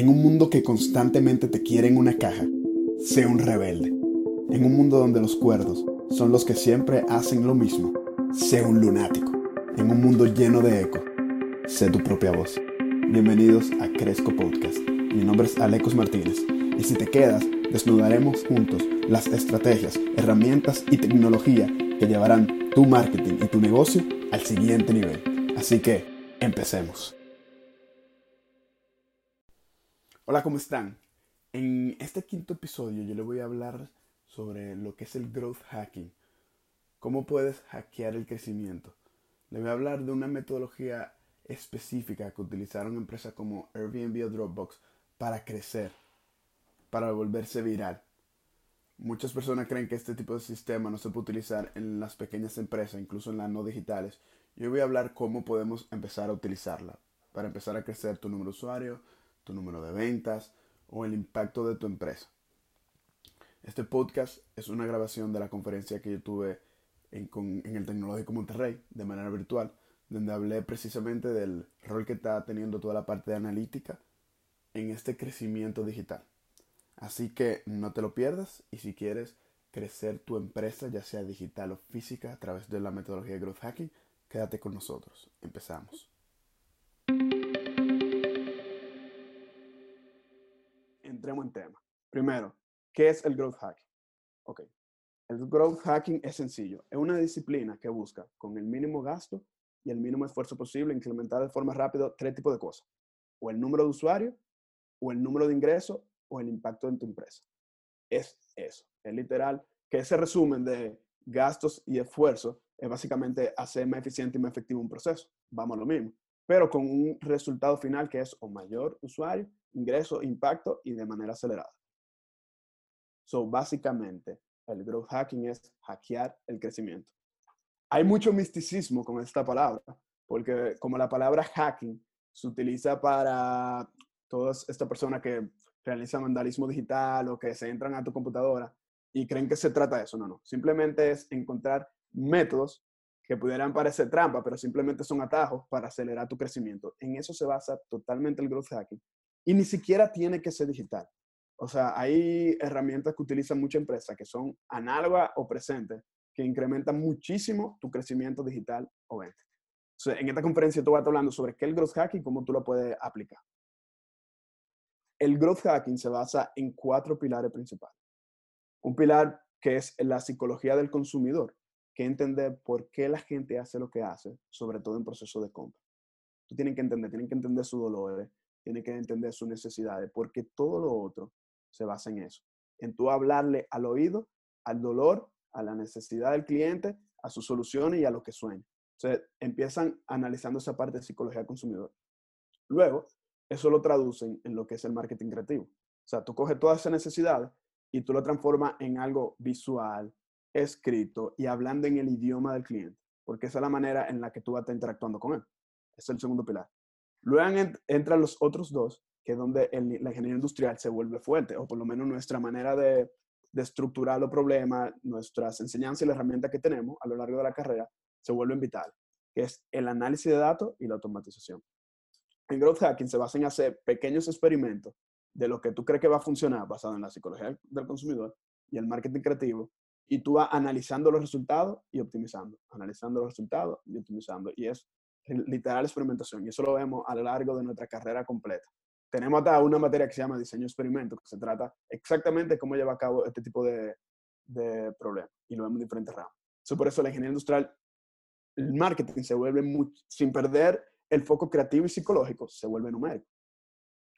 En un mundo que constantemente te quiere en una caja, sé un rebelde. En un mundo donde los cuerdos son los que siempre hacen lo mismo, sé un lunático. En un mundo lleno de eco, sé tu propia voz. Bienvenidos a Cresco Podcast. Mi nombre es Alecos Martínez y si te quedas, desnudaremos juntos las estrategias, herramientas y tecnología que llevarán tu marketing y tu negocio al siguiente nivel. Así que, empecemos. Hola, ¿cómo están? En este quinto episodio yo le voy a hablar sobre lo que es el growth hacking. Cómo puedes hackear el crecimiento. Le voy a hablar de una metodología específica que utilizaron empresas como Airbnb o Dropbox para crecer, para volverse viral. Muchas personas creen que este tipo de sistema no se puede utilizar en las pequeñas empresas, incluso en las no digitales. Yo voy a hablar cómo podemos empezar a utilizarla para empezar a crecer tu número de usuarios, tu número de ventas o el impacto de tu empresa. Este podcast es una grabación de la conferencia que yo tuve en, el Tecnológico Monterrey de manera virtual, donde hablé precisamente del rol que está teniendo toda la parte analítica en este crecimiento digital. Así que no te lo pierdas y si quieres crecer tu empresa, ya sea digital o física, a través de la metodología de Growth Hacking, quédate con nosotros. Empezamos. Entremos en tema. Primero, ¿qué es el growth hacking? Ok, el growth hacking es sencillo. Es una disciplina que busca, con el mínimo gasto y el mínimo esfuerzo posible, incrementar de forma rápida tres tipos de cosas. O el número de usuarios, o el número de ingresos, o el impacto en tu empresa. Es eso. Es literal que ese resumen de gastos y esfuerzo es básicamente hacer más eficiente y más efectivo un proceso. Vamos a lo mismo. Pero con un resultado final que es o mayor usuario ingreso, impacto y de manera acelerada. So, básicamente, el growth hacking es hackear el crecimiento. Hay mucho misticismo con esta palabra, porque como la palabra hacking se utiliza para todas estas personas que realizan vandalismo digital o que se entran a tu computadora y creen que se trata de eso. No, no. Simplemente es encontrar métodos que pudieran parecer trampa, pero simplemente son atajos para acelerar tu crecimiento. En eso se basa totalmente el growth hacking y ni siquiera tiene que ser digital. O sea, hay herramientas que utilizan muchas empresas que son análogas o presentes, que incrementan muchísimo tu crecimiento digital o venta. en esta conferencia tú vas hablando sobre qué es el growth hacking y cómo tú lo puedes aplicar. El growth hacking se basa en cuatro pilares principales. Un pilar que es la psicología del consumidor, que entender por qué la gente hace lo que hace, sobre todo en proceso de compra. Tú tienes que entender, tienen que entender sus dolores, tiene que entender sus necesidades, porque todo lo otro se basa en eso, en tú hablarle al oído, al dolor, a la necesidad del cliente, a sus soluciones y a lo que sueña. Entonces, empiezan analizando esa parte de psicología del consumidor. Luego, eso lo traducen en lo que es el marketing creativo. O sea, tú coges todas esas necesidades y tú lo transformas en algo visual, escrito y hablando en el idioma del cliente, porque esa es la manera en la que tú vas a estar interactuando con él. Es el segundo pilar. Luego entran los otros dos, que es donde la ingeniería industrial se vuelve fuerte, o por lo menos nuestra manera de, estructurar los problemas, nuestras enseñanzas y la herramienta que tenemos a lo largo de la carrera se vuelven vital, que es el análisis de datos y la automatización. En Growth Hacking se basa en hacer pequeños experimentos de lo que tú crees que va a funcionar basado en la psicología del consumidor y el marketing creativo, y tú vas analizando los resultados y optimizando, analizando los resultados y optimizando. Y es literal experimentación. Y eso lo vemos a lo largo de nuestra carrera completa. Tenemos hasta una materia que se llama diseño experimento, que se trata exactamente de cómo lleva a cabo este tipo de, de problemas. Y lo vemos en diferentes ramas. por eso la ingeniería industrial, el marketing se vuelve, sin perder el foco creativo y psicológico, se vuelve numérico.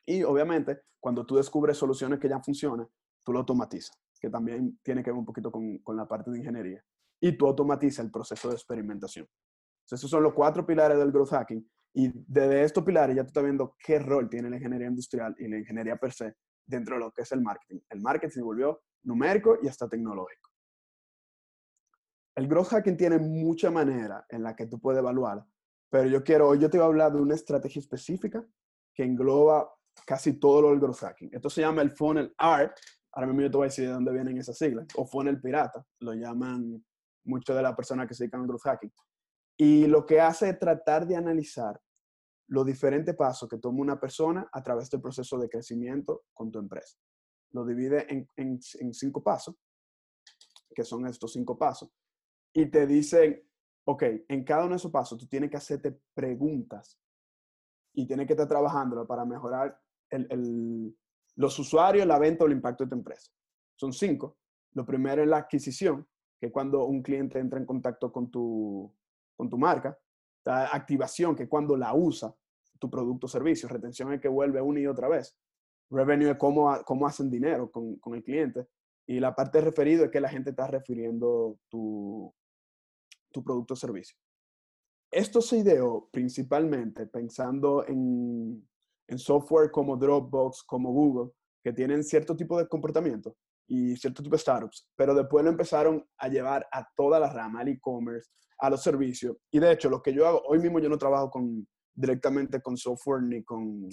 Y obviamente, cuando tú descubres soluciones que ya funcionan, tú lo automatizas, que también tiene que ver un poquito con, con la parte de ingeniería. Y tú automatizas el proceso de experimentación esos son los cuatro pilares del growth hacking. Y desde estos pilares ya tú estás viendo qué rol tiene la ingeniería industrial y la ingeniería per se dentro de lo que es el marketing. El marketing se volvió numérico y hasta tecnológico. El growth hacking tiene mucha manera en la que tú puedes evaluar, pero yo quiero, hoy yo te voy a hablar de una estrategia específica que engloba casi todo lo del growth hacking. Esto se llama el funnel art. Ahora mismo yo te voy a decir de dónde vienen esas siglas. O funnel pirata, lo llaman muchas de las personas que se dedican al growth hacking. Y lo que hace es tratar de analizar los diferentes pasos que toma una persona a través del proceso de crecimiento con tu empresa. Lo divide en, en, en cinco pasos, que son estos cinco pasos, y te dicen, ok, en cada uno de esos pasos tú tienes que hacerte preguntas y tienes que estar trabajándolo para mejorar el, el, los usuarios, la venta o el impacto de tu empresa. Son cinco. Lo primero es la adquisición, que es cuando un cliente entra en contacto con tu, con tu marca. La activación, que es cuando la usa tu producto o servicio. Retención es que vuelve una y otra vez. Revenue es cómo, cómo hacen dinero con, con el cliente. Y la parte referido es que la gente está refiriendo tu, tu producto o servicio. Esto se ideó principalmente pensando en, en software como Dropbox, como Google, que tienen cierto tipo de comportamiento y cierto tipo de startups, pero después lo empezaron a llevar a toda la rama, al e-commerce, a los servicios. Y de hecho, lo que yo hago, hoy mismo yo no trabajo con, directamente con software ni con,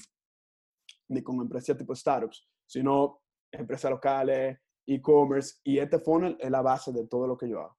ni con empresas tipo startups, sino empresas locales, e-commerce, y este funnel es la base de todo lo que yo hago.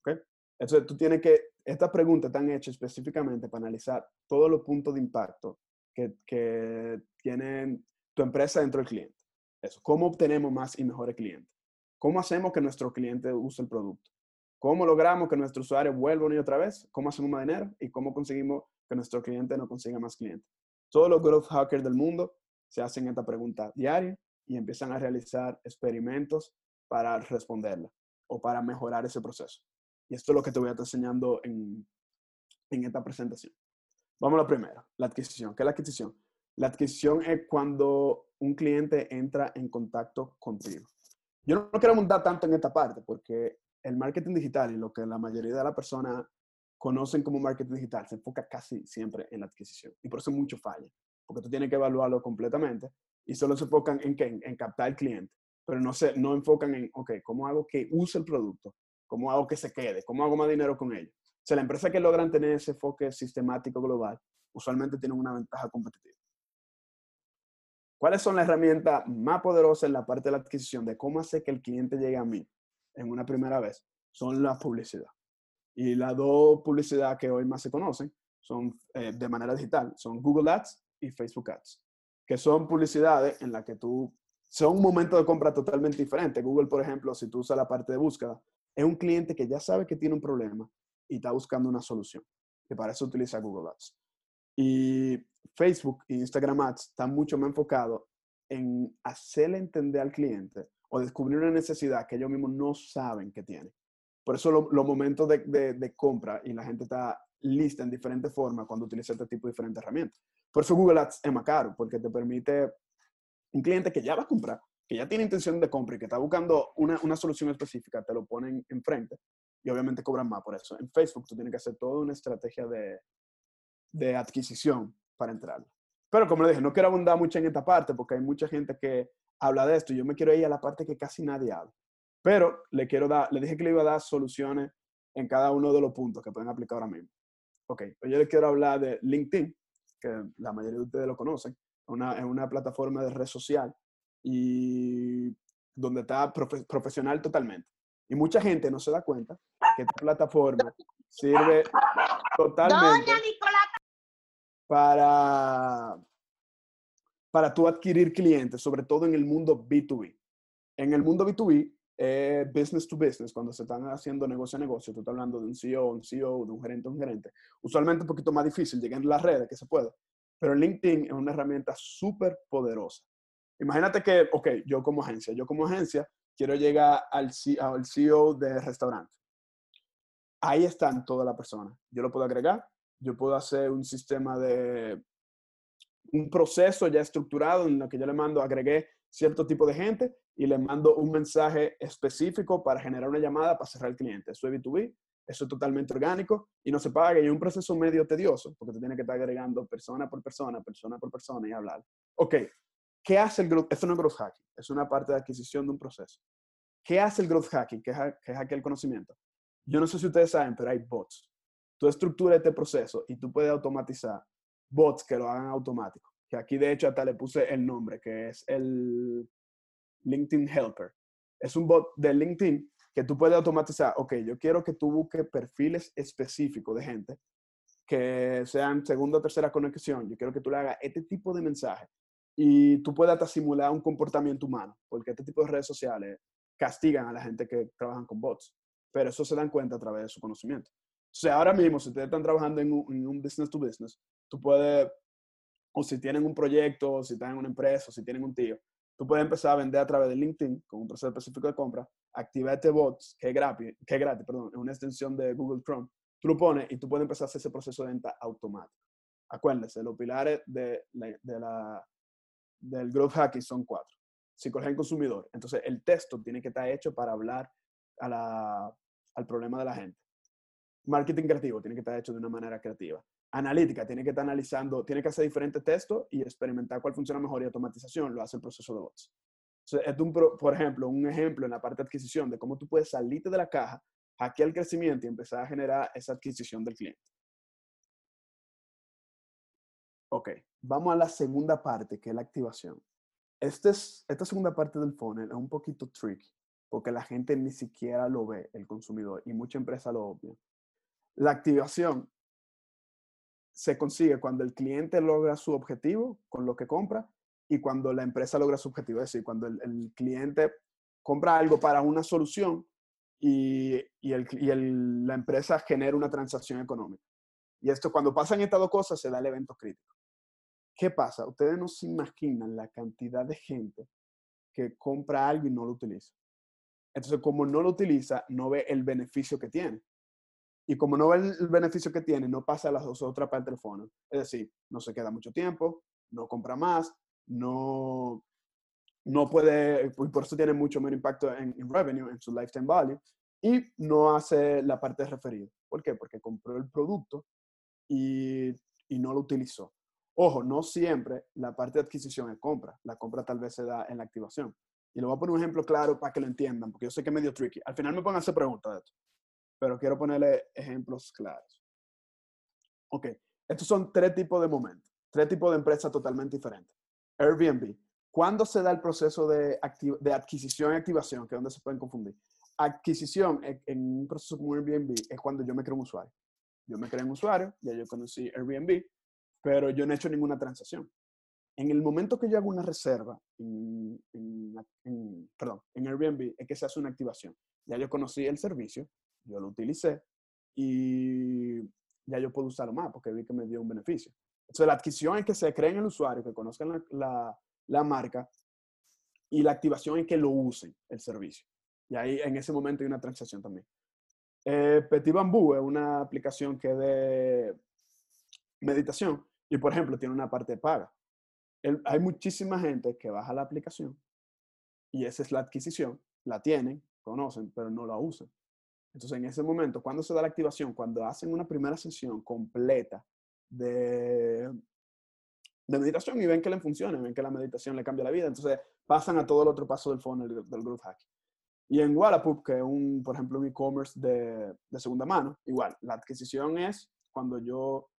¿Okay? Entonces, tú tienes que, estas preguntas están hechas específicamente para analizar todos los puntos de impacto que, que tienen tu empresa dentro del cliente. Eso, ¿cómo obtenemos más y mejores clientes? ¿Cómo hacemos que nuestro cliente use el producto? ¿Cómo logramos que nuestro usuario vuelva una y otra vez? ¿Cómo hacemos más dinero? ¿Y cómo conseguimos que nuestro cliente no consiga más clientes? Todos los growth hackers del mundo se hacen esta pregunta diaria y empiezan a realizar experimentos para responderla o para mejorar ese proceso. Y esto es lo que te voy a estar enseñando en, en esta presentación. Vamos a la primera, la adquisición. ¿Qué es la adquisición? La adquisición es cuando un cliente entra en contacto contigo. Yo no quiero montar tanto en esta parte porque el marketing digital y lo que la mayoría de las personas conocen como marketing digital se enfoca casi siempre en la adquisición. Y por eso mucho falla, porque tú tienes que evaluarlo completamente y solo se enfocan en, ¿qué? en, captar el cliente, pero no, se, no enfocan en, ok, ¿cómo hago que use el producto? ¿Cómo hago que se quede? ¿Cómo hago más dinero con ello? O sea, la empresa que logran tener ese enfoque sistemático global, usualmente tienen una ventaja competitiva. ¿Cuáles son las herramientas más poderosas en la parte de la adquisición de cómo hacer que el cliente llegue a mí en una primera vez? Son la publicidad. Y las dos publicidades que hoy más se conocen son eh, de manera digital, son Google Ads y Facebook Ads, que son publicidades en las que tú, son un momento de compra totalmente diferente. Google, por ejemplo, si tú usas la parte de búsqueda, es un cliente que ya sabe que tiene un problema y está buscando una solución. Y para eso utiliza Google Ads. Y Facebook e Instagram Ads están mucho más enfocados en hacerle entender al cliente o descubrir una necesidad que ellos mismos no saben que tienen. Por eso los momentos de, de, de, compra y la gente está lista en diferentes formas cuando utiliza este tipo de diferentes herramientas. Por eso Google Ads es más caro, porque te permite un cliente que ya va a comprar, que ya tiene intención de compra y que está buscando una, una solución específica, te lo ponen enfrente y obviamente cobran más por eso. En Facebook tú tienes que hacer toda una estrategia de, de adquisición para entrar. Pero como le dije, no quiero abundar mucho en esta parte porque hay mucha gente que habla de esto y yo me quiero ir a la parte que casi nadie habla. Pero le quiero dar, le dije que le iba a dar soluciones en cada uno de los puntos que pueden aplicar ahora mismo. Ok, pues yo les quiero hablar de LinkedIn, que la mayoría de ustedes lo conocen. Una, es una plataforma de red social y donde está profesional totalmente. Y mucha gente no se da cuenta que esta plataforma sirve totalmente para, para tú adquirir clientes, sobre todo en el mundo B2B. En el mundo B2B, eh, business to business, cuando se están haciendo negocio a negocio, tú estás hablando de un CEO, un CEO, de un gerente, un gerente, usualmente un poquito más difícil, llegar en las redes, que se puede. Pero LinkedIn es una herramienta súper poderosa. Imagínate que, ok, yo como agencia, yo como agencia quiero llegar al, CEO de restaurante. Ahí están todas las personas. Yo lo puedo agregar, yo puedo hacer un sistema de un proceso ya estructurado en lo que yo le mando, agregué cierto tipo de gente y le mando un mensaje específico para generar una llamada para cerrar el cliente. Eso es B2B, eso es totalmente orgánico y no se paga y es un proceso medio tedioso porque te tiene que estar agregando persona por persona, persona por persona y hablar. Ok, ¿qué hace el growth? Esto no es growth hacking, es una parte de adquisición de un proceso. ¿Qué hace el growth hacking? ¿Qué es, qué es el conocimiento? Yo no sé si ustedes saben, pero hay bots tú estructuras este proceso y tú puedes automatizar bots que lo hagan automático. Que aquí de hecho hasta le puse el nombre, que es el LinkedIn Helper. Es un bot de LinkedIn que tú puedes automatizar. Ok, yo quiero que tú busques perfiles específicos de gente que sean segunda o tercera conexión. Yo quiero que tú le hagas este tipo de mensaje y tú puedas hasta simular un comportamiento humano, porque este tipo de redes sociales castigan a la gente que trabajan con bots, pero eso se dan cuenta a través de su conocimiento. O sea, ahora mismo, si ustedes están trabajando en un, business to business, tú puedes, o si tienen un proyecto, o si están en una empresa, o si tienen un tío, tú puedes empezar a vender a través de LinkedIn con un proceso específico de compra, activar este bot, que es gratis, que es gratis, perdón, es una extensión de Google Chrome, tú lo pones y tú puedes empezar a hacer ese proceso de venta automático. Acuérdense, los pilares de de la, del growth hacking son cuatro. Psicología del consumidor. Entonces, el texto tiene que estar hecho para hablar a la, al problema de la gente. Marketing creativo tiene que estar hecho de una manera creativa. Analítica tiene que estar analizando, tiene que hacer diferentes textos y experimentar cuál funciona mejor y automatización lo hace el proceso de bots. Entonces, es un, por ejemplo, un ejemplo en la parte de adquisición de cómo tú puedes salirte de la caja, hackear el crecimiento y empezar a generar esa adquisición del cliente. Ok, vamos a la segunda parte, que es la activación. Este es, esta segunda parte del funnel es un poquito tricky, porque la gente ni siquiera lo ve, el consumidor, y mucha empresa lo obvia. La activación se consigue cuando el cliente logra su objetivo con lo que compra y cuando la empresa logra su objetivo. Es decir, cuando el, cliente compra algo para una solución y, la empresa genera una transacción económica. Y esto, cuando pasan estas dos cosas, se da el evento crítico. ¿Qué pasa? Ustedes no se imaginan la cantidad de gente que compra algo y no lo utiliza. Entonces, como no lo utiliza, no ve el beneficio que tiene. Y como no ve el beneficio que tiene, no pasa a las dos otras partes del fondo. Es decir, no se queda mucho tiempo, no compra más, no, no puede, por eso tiene mucho menos impacto en, en, revenue, en su lifetime value, y no hace la parte de referido. ¿Por qué? Porque compró el producto y, y no lo utilizó. Ojo, no siempre la parte de adquisición es compra. La compra tal vez se da en la activación. Y le voy a poner un ejemplo claro para que lo entiendan, porque yo sé que es medio tricky. Al final me pueden hacer preguntas de esto, pero quiero ponerle ejemplos claros. Ok, estos son tres tipos de momentos, tres tipos de empresas totalmente diferentes. Airbnb. ¿Cuándo se da el proceso de, de adquisición y activación? Que es donde se pueden confundir. Adquisición en un proceso como Airbnb es cuando yo me creo un usuario. Yo me creo un usuario, ya yo conocí Airbnb, pero yo no he hecho ninguna transacción. En el momento que yo hago una reserva en, perdón, en Airbnb, es que se hace una activación. Ya yo conocí el servicio, yo lo utilicé y ya yo puedo usarlo más porque vi que me dio un beneficio. Entonces, la adquisición es que se cree en el usuario, que conozcan la, la, marca y la activación es que lo usen el servicio. Y ahí en ese momento hay una transacción también. Eh, Petit Bamboo es una aplicación que de meditación y por ejemplo, tiene una parte paga. hay muchísima gente que baja la aplicación y esa es la adquisición, la tienen, conocen, pero no la usan. Entonces, en ese momento, cuando se da la activación? Cuando hacen una primera sesión completa de, de meditación y ven que le funciona, ven que la meditación le cambia la vida, entonces pasan a todo el otro paso del funnel del, del growth hack. Y en Wallapop, que es un, por ejemplo, un e-commerce de, de segunda mano, igual, la adquisición es cuando yo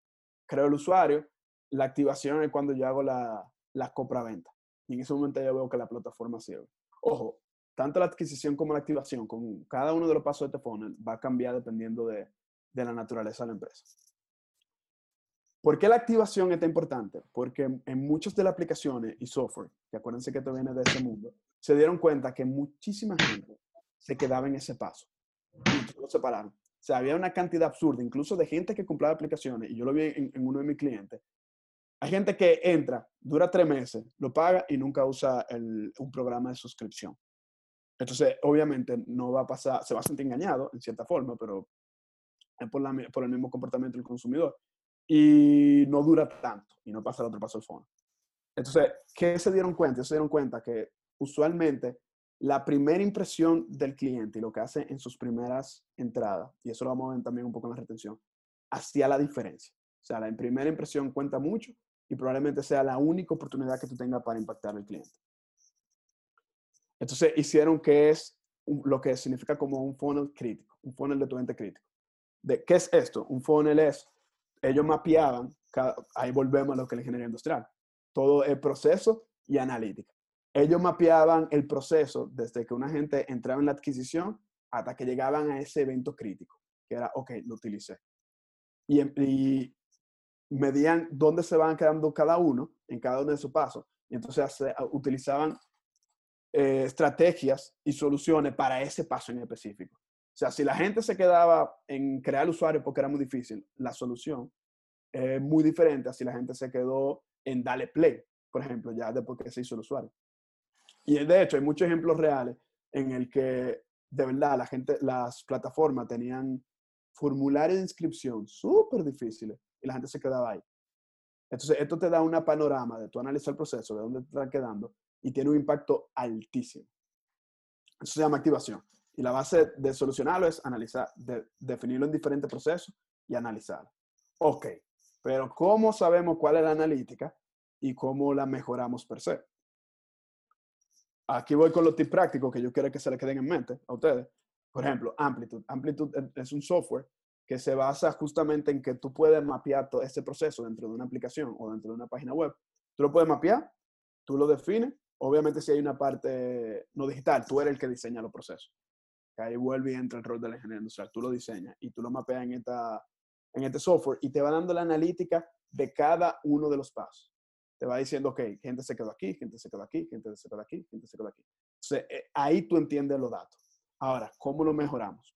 creo el usuario, la activación es cuando yo hago la, la compra-venta. Y en ese momento yo veo que la plataforma sirve. Ojo, tanto la adquisición como la activación, con cada uno de los pasos de este funnel, va a cambiar dependiendo de, de la naturaleza de la empresa. ¿Por qué la activación es tan importante? Porque en muchas de las aplicaciones y software, que acuérdense que esto viene de ese mundo, se dieron cuenta que muchísima gente se quedaba en ese paso. Y lo separaron. O sea, había una cantidad absurda, incluso de gente que compraba aplicaciones, y yo lo vi en uno de mis clientes, hay gente que entra, dura tres meses, lo paga y nunca usa un programa de suscripción. Entonces, obviamente, no va a pasar, se va a sentir engañado en cierta forma, pero es por, por el mismo comportamiento del consumidor. Y no dura tanto y no pasa el otro paso del fondo. Entonces, ¿qué se dieron cuenta? Se dieron cuenta que usualmente la primera impresión del cliente y lo que hace en sus primeras entradas, y eso lo vamos a ver también un poco en la retención, hacía la diferencia. O sea, la primera impresión cuenta mucho y probablemente sea la única oportunidad que tú tengas para impactar al cliente. Entonces hicieron que es lo que significa como un funnel crítico, un funnel de tu ente crítico. ¿De qué es esto? Un funnel es, ellos mapeaban, ahí volvemos a lo que es la ingeniería industrial, todo el proceso y analítica. Ellos mapeaban el proceso desde que una gente entraba en la adquisición hasta que llegaban a ese evento crítico, que era, ok, lo utilicé. y, y medían dónde se van quedando cada uno en cada uno de sus pasos. Y entonces utilizaban eh, estrategias y soluciones para ese paso en específico. O sea, si la gente se quedaba en crear el usuario porque era muy difícil, la solución es muy diferente a si la gente se quedó en darle play, por ejemplo, ya después que se hizo el usuario. Y de hecho, hay muchos ejemplos reales en el que de verdad la gente, las plataformas tenían formularios de inscripción súper difíciles la gente se quedaba ahí. Entonces, esto te da una panorama de tu analizar el proceso, de dónde te está quedando y tiene un impacto altísimo. Eso se llama activación. Y la base de solucionarlo es analizar, de, definirlo en diferentes procesos y analizarlo. Ok, pero ¿cómo sabemos cuál es la analítica y cómo la mejoramos per se? Aquí voy con los tips prácticos que yo quiero que se le queden en mente a ustedes. Por ejemplo, Amplitude. Amplitude es un software que se basa justamente en que tú puedes mapear todo ese proceso dentro de una aplicación o dentro de una página web. Tú lo puedes mapear, tú lo defines. Obviamente si hay una parte no digital, tú eres el que diseña los procesos. Ahí vuelve y entra el rol del ingeniero industrial. Tú lo diseñas y tú lo mapeas en, esta, en este software y te va dando la analítica de cada uno de los pasos. Te va diciendo, ok, gente se quedó aquí, gente se quedó aquí, gente se quedó aquí, gente se quedó aquí. Entonces, eh, ahí tú entiendes los datos. Ahora, ¿cómo lo mejoramos?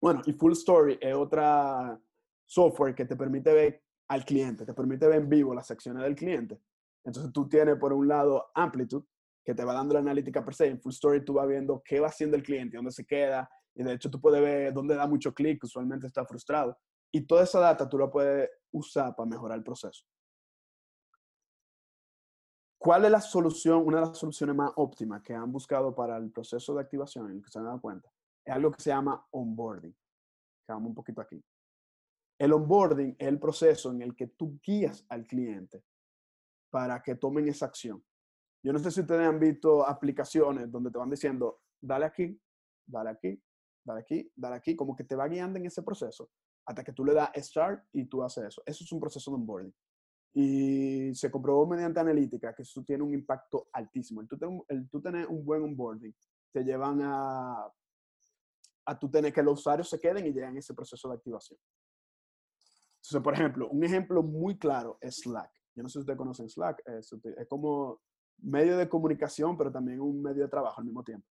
Bueno, y Full Story es otra software que te permite ver al cliente, te permite ver en vivo las secciones del cliente. Entonces tú tienes por un lado Amplitude, que te va dando la analítica per se. En Full Story tú vas viendo qué va haciendo el cliente, dónde se queda. Y de hecho tú puedes ver dónde da mucho clic, usualmente está frustrado. Y toda esa data tú la puedes usar para mejorar el proceso. ¿Cuál es la solución, una de las soluciones más óptimas que han buscado para el proceso de activación, en el que se han dado cuenta? Es algo que se llama onboarding. Vamos un poquito aquí. El onboarding es el proceso en el que tú guías al cliente para que tomen esa acción. Yo no sé si ustedes han visto aplicaciones donde te van diciendo, dale aquí, dale aquí, dale aquí, dale aquí, como que te va guiando en ese proceso hasta que tú le das start y tú haces eso. Eso es un proceso de onboarding. Y se comprobó mediante analítica que eso tiene un impacto altísimo. El tú, el tú tener un buen onboarding te llevan a a tú tener que los usuarios se queden y lleguen a ese proceso de activación. Entonces, por ejemplo, un ejemplo muy claro es Slack. Yo no sé si ustedes conocen Slack. Es, como medio de comunicación, pero también un medio de trabajo al mismo tiempo.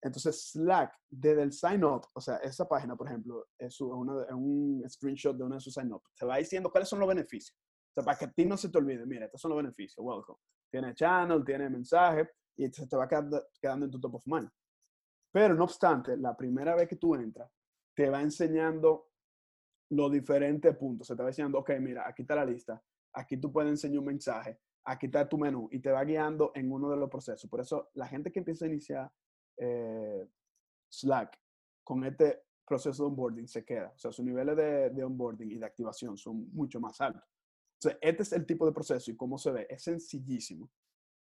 Entonces, Slack, desde el sign up, o sea, esa página, por ejemplo, es, un screenshot de uno de sus sign up. Se va diciendo cuáles son los beneficios. O sea, para que a ti no se te olvide, mira, estos son los beneficios. Welcome. Tiene channel, tiene mensaje y se te va quedando, quedando en tu top of mind. Pero no obstante, la primera vez que tú entras, te va enseñando los diferentes puntos. Se te va diciendo, ok, mira, aquí está la lista, aquí tú puedes enseñar un mensaje, aquí está tu menú y te va guiando en uno de los procesos. Por eso, la gente que empieza a iniciar eh, Slack con este proceso de onboarding se queda. O sea, sus niveles de, onboarding y de activación son mucho más altos. Entonces, este es el tipo de proceso y cómo se ve. Es sencillísimo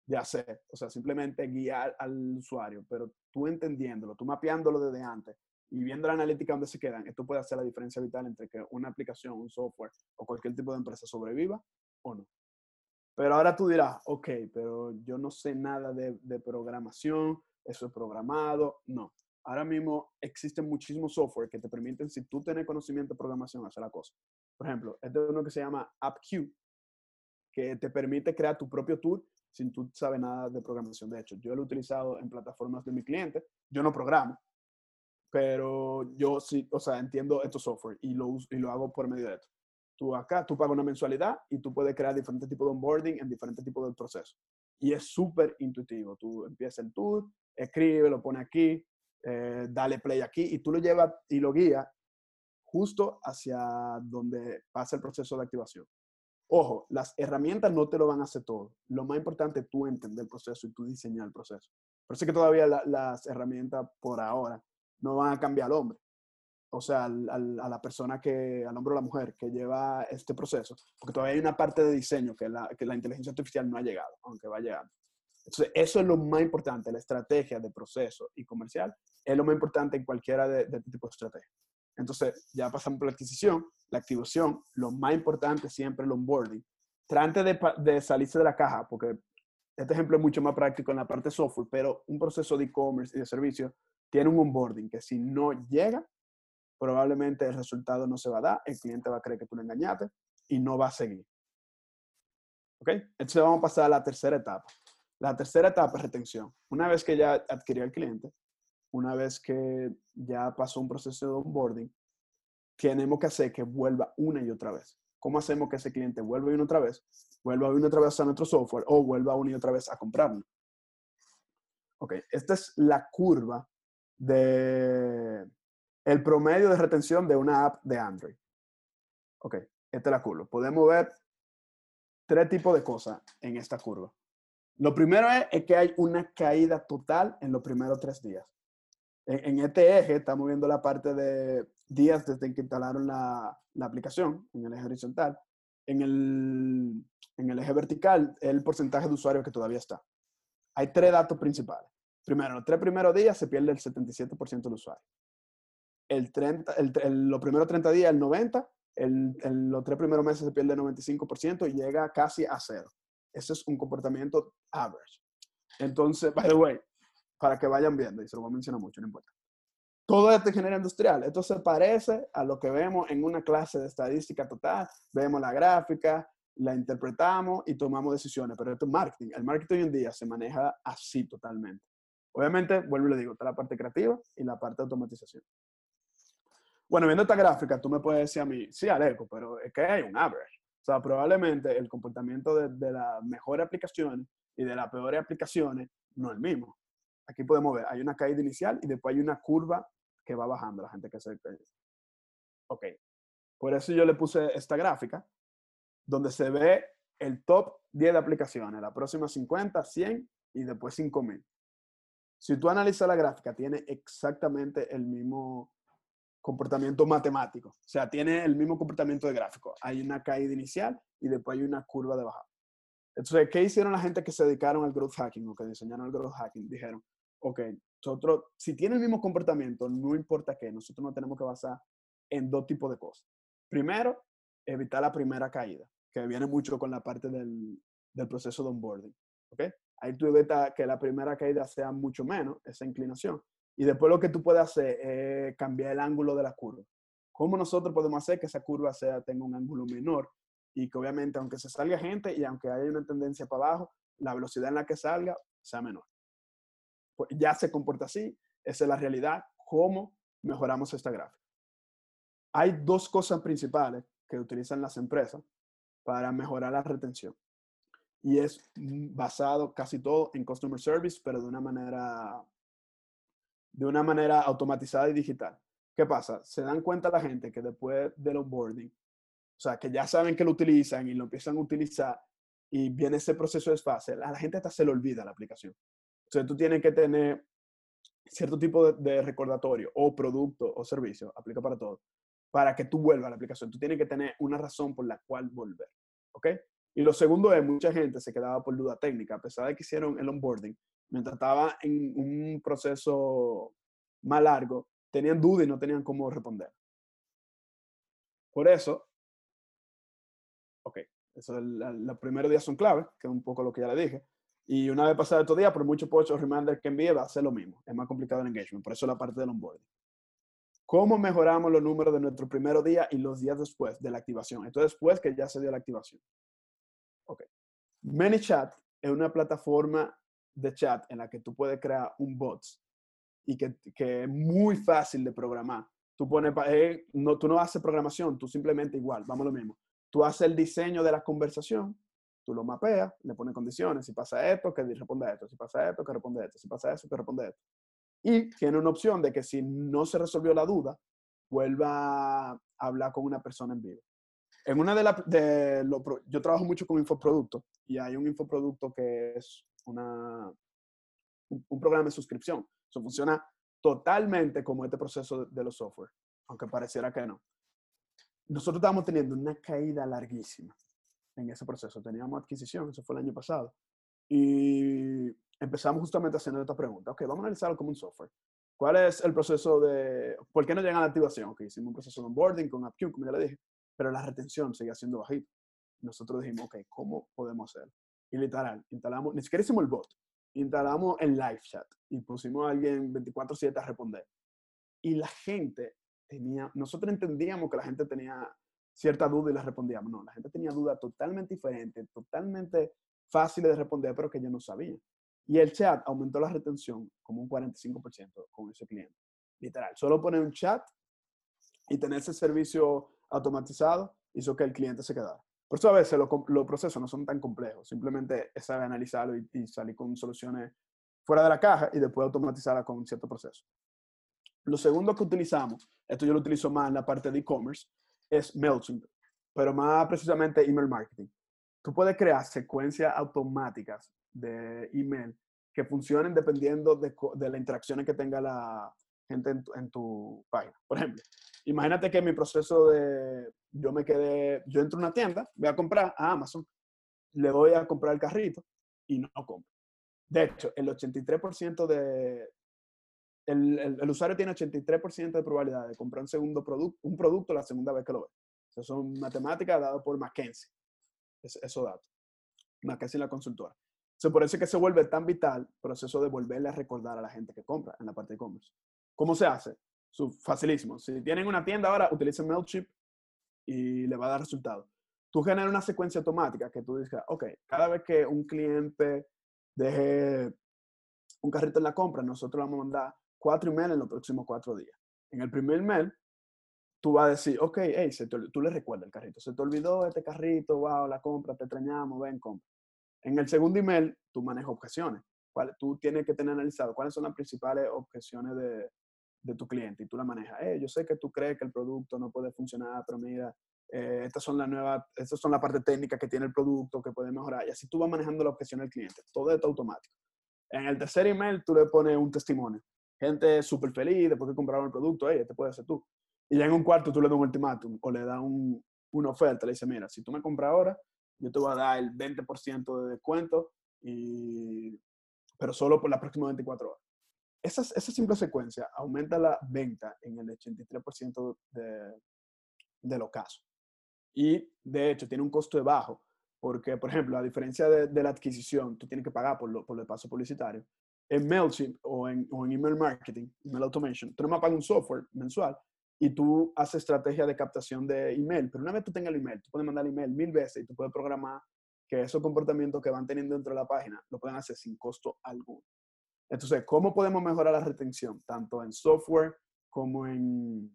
de hacer. O sea, simplemente guiar al usuario, pero tú entendiéndolo, tú mapeándolo desde antes y viendo la analítica donde se quedan, esto puede hacer la diferencia vital entre que una aplicación, un software o cualquier tipo de empresa sobreviva o no. Pero ahora tú dirás, ok, pero yo no sé nada de, de programación, eso es programado. No. Ahora mismo existen muchísimos software que te permiten, si tú tienes conocimiento de programación, hacer la cosa. Por ejemplo, este es uno que se llama AppQ, que te permite crear tu propio tool sin tú sabes nada de programación. De hecho, yo lo he utilizado en plataformas de mi cliente. Yo no programo, pero yo sí, o sea, entiendo estos software y lo, y lo hago por medio de esto. Tú acá, tú pagas una mensualidad y tú puedes crear diferentes tipos de onboarding en diferentes tipos de procesos. Y es súper intuitivo. Tú empiezas el tour, escribe, lo pone aquí, eh, dale play aquí y tú lo llevas y lo guías justo hacia donde pasa el proceso de activación. Ojo, las herramientas no te lo van a hacer todo. Lo más importante es tú entender el proceso y tú diseñar el proceso. Por eso que todavía las herramientas por ahora no van a cambiar al hombre. O sea, a la persona que, al hombre o la mujer que lleva este proceso. Porque todavía hay una parte de diseño que la, que la inteligencia artificial no ha llegado, aunque va llegando. Entonces, eso es lo más importante, la estrategia de proceso y comercial es lo más importante en cualquiera de, de este tipo de estrategia. Entonces, ya pasamos por la adquisición, la activación, lo más importante siempre el onboarding. Trate de, de salirse de la caja, porque este ejemplo es mucho más práctico en la parte software, pero un proceso de e-commerce y de servicio tiene un onboarding que si no llega, probablemente el resultado no se va a dar, el cliente va a creer que tú le engañaste y no va a seguir. ¿Ok? Entonces vamos a pasar a la tercera etapa. La tercera etapa es retención. Una vez que ya adquirió el cliente, una vez que ya pasó un proceso de onboarding, tenemos que hacer que vuelva una y otra vez. ¿Cómo hacemos que ese cliente vuelva una y otra vez? Vuelva una y otra vez a nuestro software o vuelva una y otra vez a comprarlo. Ok, esta es la curva de el promedio de retención de una app de Android. Ok, esta es la curva. Podemos ver tres tipos de cosas en esta curva. Lo primero es, que hay una caída total en los primeros tres días. En, este eje estamos viendo la parte de días desde que instalaron la, aplicación, en el eje horizontal. En el, en el eje vertical, el porcentaje de usuarios que todavía está. Hay tres datos principales. Primero, los tres primeros días se pierde el 77% del usuario. El 30, el, los primeros 30 días, el 90%. En los tres primeros meses se pierde el 95% y llega casi a cero. Ese es un comportamiento average. Entonces, by the way, para que vayan viendo, y se lo voy a mencionar mucho, no importa. Todo esto es ingeniería industrial. Esto se parece a lo que vemos en una clase de estadística total. Vemos la gráfica, la interpretamos y tomamos decisiones. Pero esto es marketing. El marketing hoy en día se maneja así totalmente. Obviamente, vuelvo y le digo, está la parte creativa y la parte de automatización. Bueno, viendo esta gráfica, tú me puedes decir a mí, sí, Aleco, pero es que hay un average. O sea, probablemente el comportamiento de, de las mejores aplicaciones y de las peores aplicaciones no es el mismo. Aquí podemos ver, hay una caída inicial y después hay una curva que va bajando la gente que se Ok. Por eso yo le puse esta gráfica, donde se ve el top 10 de aplicaciones, la próxima 50, 100 y después 5000. Si tú analizas la gráfica, tiene exactamente el mismo comportamiento matemático. O sea, tiene el mismo comportamiento de gráfico. Hay una caída inicial y después hay una curva de bajada. Entonces, ¿qué hicieron la gente que se dedicaron al growth hacking o que diseñaron el growth hacking? Dijeron, ok, nosotros, si tiene el mismo comportamiento, no importa qué, nosotros nos tenemos que basar en dos tipos de cosas. Primero, evitar la primera caída, que viene mucho con la parte del, del proceso de onboarding. ¿ok? Ahí tú evitas que la primera caída sea mucho menos, esa inclinación. Y después lo que tú puedes hacer es cambiar el ángulo de la curva. ¿Cómo nosotros podemos hacer que esa curva sea, tenga un ángulo menor? Y que obviamente, aunque se salga gente y aunque haya una tendencia para abajo, la velocidad en la que salga sea menor. Pues ya se comporta así, esa es la realidad. ¿Cómo mejoramos esta gráfica? Hay dos cosas principales que utilizan las empresas para mejorar la retención. Y es basado casi todo en customer service, pero de una manera de una manera automatizada y digital. ¿Qué pasa? Se dan cuenta la gente que después del onboarding, o sea, que ya saben que lo utilizan y lo empiezan a utilizar y viene ese proceso de fase, a la gente hasta se le olvida la aplicación. Entonces tú tienes que tener cierto tipo de, recordatorio o producto o servicio, aplica para todo, para que tú vuelvas a la aplicación. Tú tienes que tener una razón por la cual volver. ¿Ok? Y lo segundo es, mucha gente se quedaba por duda técnica, a pesar de que hicieron el onboarding, mientras estaba en un proceso más largo, tenían dudas y no tenían cómo responder. Por eso, ok, eso, los primeros días son claves, que es un poco lo que ya le dije. Y una vez pasado estos días, por mucho post reminder que envíe, va a ser lo mismo. Es más complicado el engagement. Por eso la parte del onboarding. ¿Cómo mejoramos los números de nuestro primer día y los días después de la activación? Esto después que ya se dio la activación. Ok. ManyChat es una plataforma de chat en la que tú puedes crear un bot y que, que es muy fácil de programar. Tú, pones, eh, no, tú no haces programación, tú simplemente igual, vamos a lo mismo. Tú haces el diseño de la conversación, tú lo mapeas, le pones condiciones. Si pasa esto, que responda esto. Si pasa esto, que responde esto. Si pasa eso, que responde esto. Y tiene una opción de que si no se resolvió la duda, vuelva a hablar con una persona en vivo. En una de las, yo trabajo mucho con infoproductos y hay un infoproducto que es una, un, programa de suscripción. Eso funciona totalmente como este proceso de, los software, aunque pareciera que no. Nosotros estábamos teniendo una caída larguísima en ese proceso. Teníamos adquisición, eso fue el año pasado. Y empezamos justamente haciendo esta pregunta. Ok, vamos a analizarlo como un software. ¿Cuál es el proceso de... ¿Por qué no llegan a la activación? Ok, hicimos un proceso de onboarding con AppQ, como ya le dije, pero la retención seguía siendo bajita. Nosotros dijimos, ok, ¿cómo podemos hacerlo? Y literal, instalamos, ni siquiera hicimos el bot, instalamos el live chat y pusimos a alguien 24/7 a responder. Y la gente tenía, nosotros entendíamos que la gente tenía cierta duda y le respondíamos. No, la gente tenía dudas totalmente diferentes, totalmente fáciles de responder, pero que yo no sabía. Y el chat aumentó la retención como un 45% con ese cliente. Literal, solo poner un chat y tener ese servicio automatizado hizo que el cliente se quedara. Por eso a veces los procesos no son tan complejos, simplemente es saber analizarlo y, y salir con soluciones fuera de la caja y después automatizarla con un cierto proceso. Lo segundo que utilizamos, esto yo lo utilizo más en la parte de e-commerce, es MailChimp, pero más precisamente email marketing. Tú puedes crear secuencias automáticas de email que funcionen dependiendo de, de las interacciones que tenga la gente en tu, en página. Por ejemplo, imagínate que mi proceso de, yo me quedé, yo entro a una tienda, voy a comprar a Amazon, le voy a comprar el carrito y no compro. De hecho, el 83% de, el, usuario tiene 83% de probabilidad de comprar un segundo producto, un producto la segunda vez que lo ve. Eso son matemáticas dadas por McKinsey. Es, esos datos. McKinsey la consultora. So, por eso es que se vuelve tan vital el proceso de volverle a recordar a la gente que compra en la parte de e-commerce. ¿Cómo se hace? Su, facilísimo. Si tienen una tienda ahora, utilicen MailChimp y le va a dar resultado. Tú generas una secuencia automática que tú dices, ok, cada vez que un cliente deje un carrito en la compra, nosotros vamos a mandar cuatro emails en los próximos cuatro días. En el primer mail, tú vas a decir, ok, hey, tú le recuerdas el carrito, se te olvidó este carrito, wow, la compra, te extrañamos, ven, compra. En el segundo email, tú manejas objeciones. Tú tienes que tener analizado cuáles son las principales objeciones de, de tu cliente y tú la manejas. Hey, yo sé que tú crees que el producto no puede funcionar, pero mira, eh, estas son las nuevas, estas son la parte técnica que tiene el producto que puede mejorar. Y así tú vas manejando la objeción del cliente. Todo esto automático. En el tercer email, tú le pones un testimonio gente súper feliz después que compraron el producto, hey, este puede ser tú. Y ya en un cuarto tú le das un ultimátum o le das un, una oferta, le dices, mira, si tú me compras ahora, yo te voy a dar el 20% de descuento, pero solo por las próximas 24 horas. Esa, simple secuencia aumenta la venta en el 83% de, de los casos. Y de hecho tiene un costo bajo, porque, por ejemplo, a diferencia de, de la adquisición, tú tienes que pagar por, lo, por el paso publicitario en MailChimp o en, o en email marketing, email automation, tú no me pagas un software mensual y tú haces estrategia de captación de email, pero una vez tú tengas el email, tú puedes mandar el email mil veces y tú puedes programar que esos comportamientos que van teniendo dentro de la página lo pueden hacer sin costo alguno. Entonces, ¿cómo podemos mejorar la retención? Tanto en software como en,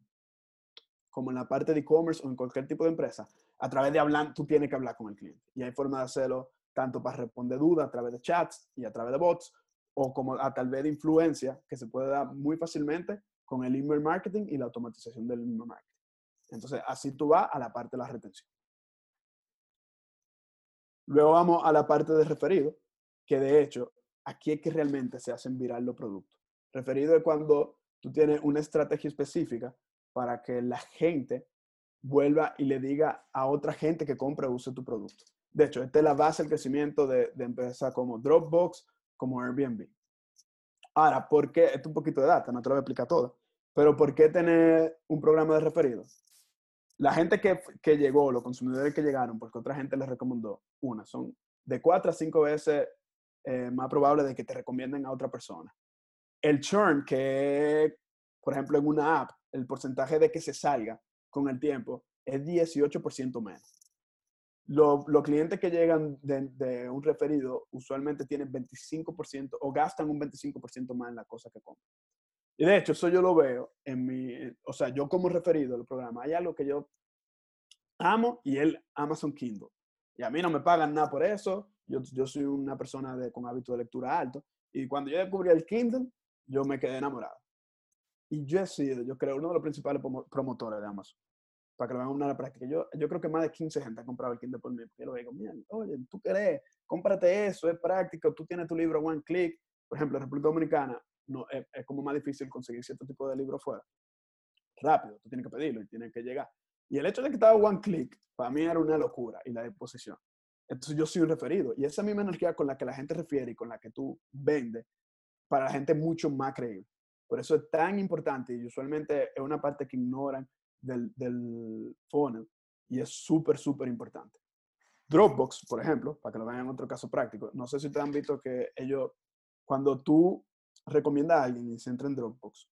como en la parte de e-commerce o en cualquier tipo de empresa. A través de hablar, tú tienes que hablar con el cliente. Y hay forma de hacerlo tanto para responder dudas a través de chats y a través de bots, o como a tal vez de influencia que se puede dar muy fácilmente con el email marketing y la automatización del email marketing. Entonces, así tú vas a la parte de la retención. Luego vamos a la parte de referido, que de hecho, aquí es que realmente se hacen viral los productos. Referido es cuando tú tienes una estrategia específica para que la gente vuelva y le diga a otra gente que compre o use tu producto. De hecho, esta es la base del crecimiento de, de empresas como Dropbox como Airbnb. Ahora, ¿por qué? Esto es un poquito de data, no te lo voy a explicar todo, pero ¿por qué tener un programa de referidos? La gente que, que llegó, los consumidores que llegaron, porque otra gente les recomendó, una, son de cuatro a cinco veces eh, más probable de que te recomienden a otra persona. El churn, que por ejemplo en una app, el porcentaje de que se salga con el tiempo es 18% menos los, clientes que llegan de, un referido usualmente tienen 25% o gastan un 25% más en la cosa que compran. Y de hecho, eso yo lo veo en mi, o sea, yo como referido del programa, hay algo que yo amo y él Amazon Kindle. Y a mí no me pagan nada por eso. Yo, yo soy una persona de, con hábito de lectura alto. Y cuando yo descubrí el Kindle, yo me quedé enamorado. Y yo he sido, yo creo, uno de los principales promotores de Amazon para que lo vean una práctica. Yo, yo creo que más de 15 gente ha comprado el Kindle por mí, porque lo digo, mira, oye, tú querés, cómprate eso, es práctico, tú tienes tu libro one click. Por ejemplo, en República Dominicana no, es, es, como más difícil conseguir cierto tipo de libro fuera. Rápido, tú tienes que pedirlo y tienes que llegar. Y el hecho de que estaba one click, para mí era una locura y la disposición. Entonces yo soy un referido. Y esa misma energía con la que la gente refiere y con la que tú vendes, para la gente es mucho más creíble. Por eso es tan importante y usualmente es una parte que ignoran del, del funnel y es súper, súper importante. Dropbox, por ejemplo, para que lo vean en otro caso práctico, no sé si te han visto que ellos, cuando tú recomiendas a alguien y se entra en Dropbox,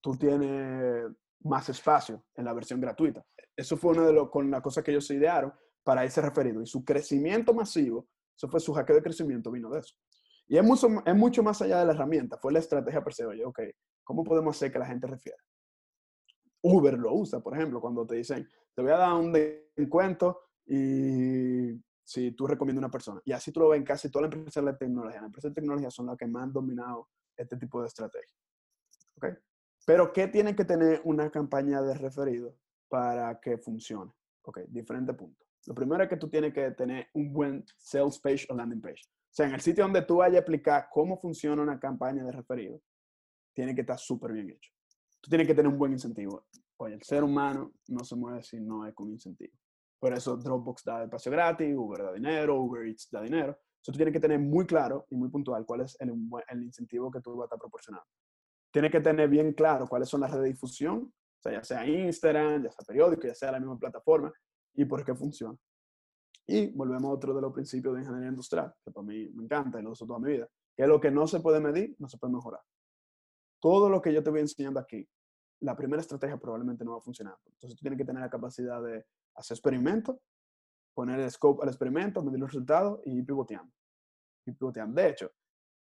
tú tienes más espacio en la versión gratuita. Eso fue una de las con las cosas que ellos se idearon para ese referido. Y su crecimiento masivo, eso fue su hackeo de crecimiento, vino de eso. Y es mucho, es mucho más allá de la herramienta, fue la estrategia per se. Oye, ¿cómo podemos hacer que la gente refiera? Uber lo usa, por ejemplo, cuando te dicen, te voy a dar un descuento y si tú recomiendas una persona. Y así tú lo ves en casi todas las empresas de tecnología. Las empresas de tecnología son las que más han dominado este tipo de estrategia. ¿Ok? Pero, ¿qué tiene que tener una campaña de referido para que funcione? Ok, diferente punto. Lo primero es que tú tienes que tener un buen sales page o landing page. O sea, en el sitio donde tú vayas a explicar cómo funciona una campaña de referido, tiene que estar súper bien hecho. Tú tienes que tener un buen incentivo. Oye, el ser humano no se mueve si no es con incentivo. Por eso Dropbox da espacio gratis, Uber da dinero, Uber Eats da dinero. Entonces tú tienes que tener muy claro y muy puntual cuál es el, el incentivo que tú vas a estar proporcionando. Tienes que tener bien claro cuáles son las redes de difusión, o sea, ya sea Instagram, ya sea periódico, ya sea la misma plataforma, y por qué funciona. Y volvemos a otro de los principios de ingeniería industrial, que para mí me encanta y lo uso toda mi vida, que es lo que no se puede medir, no se puede mejorar. Todo lo que yo te voy enseñando aquí, la primera estrategia probablemente no va a funcionar. Entonces tú tienes que tener la capacidad de hacer experimentos, poner el scope al experimento, medir los resultados y pivoteando. Y pivoteando. De hecho,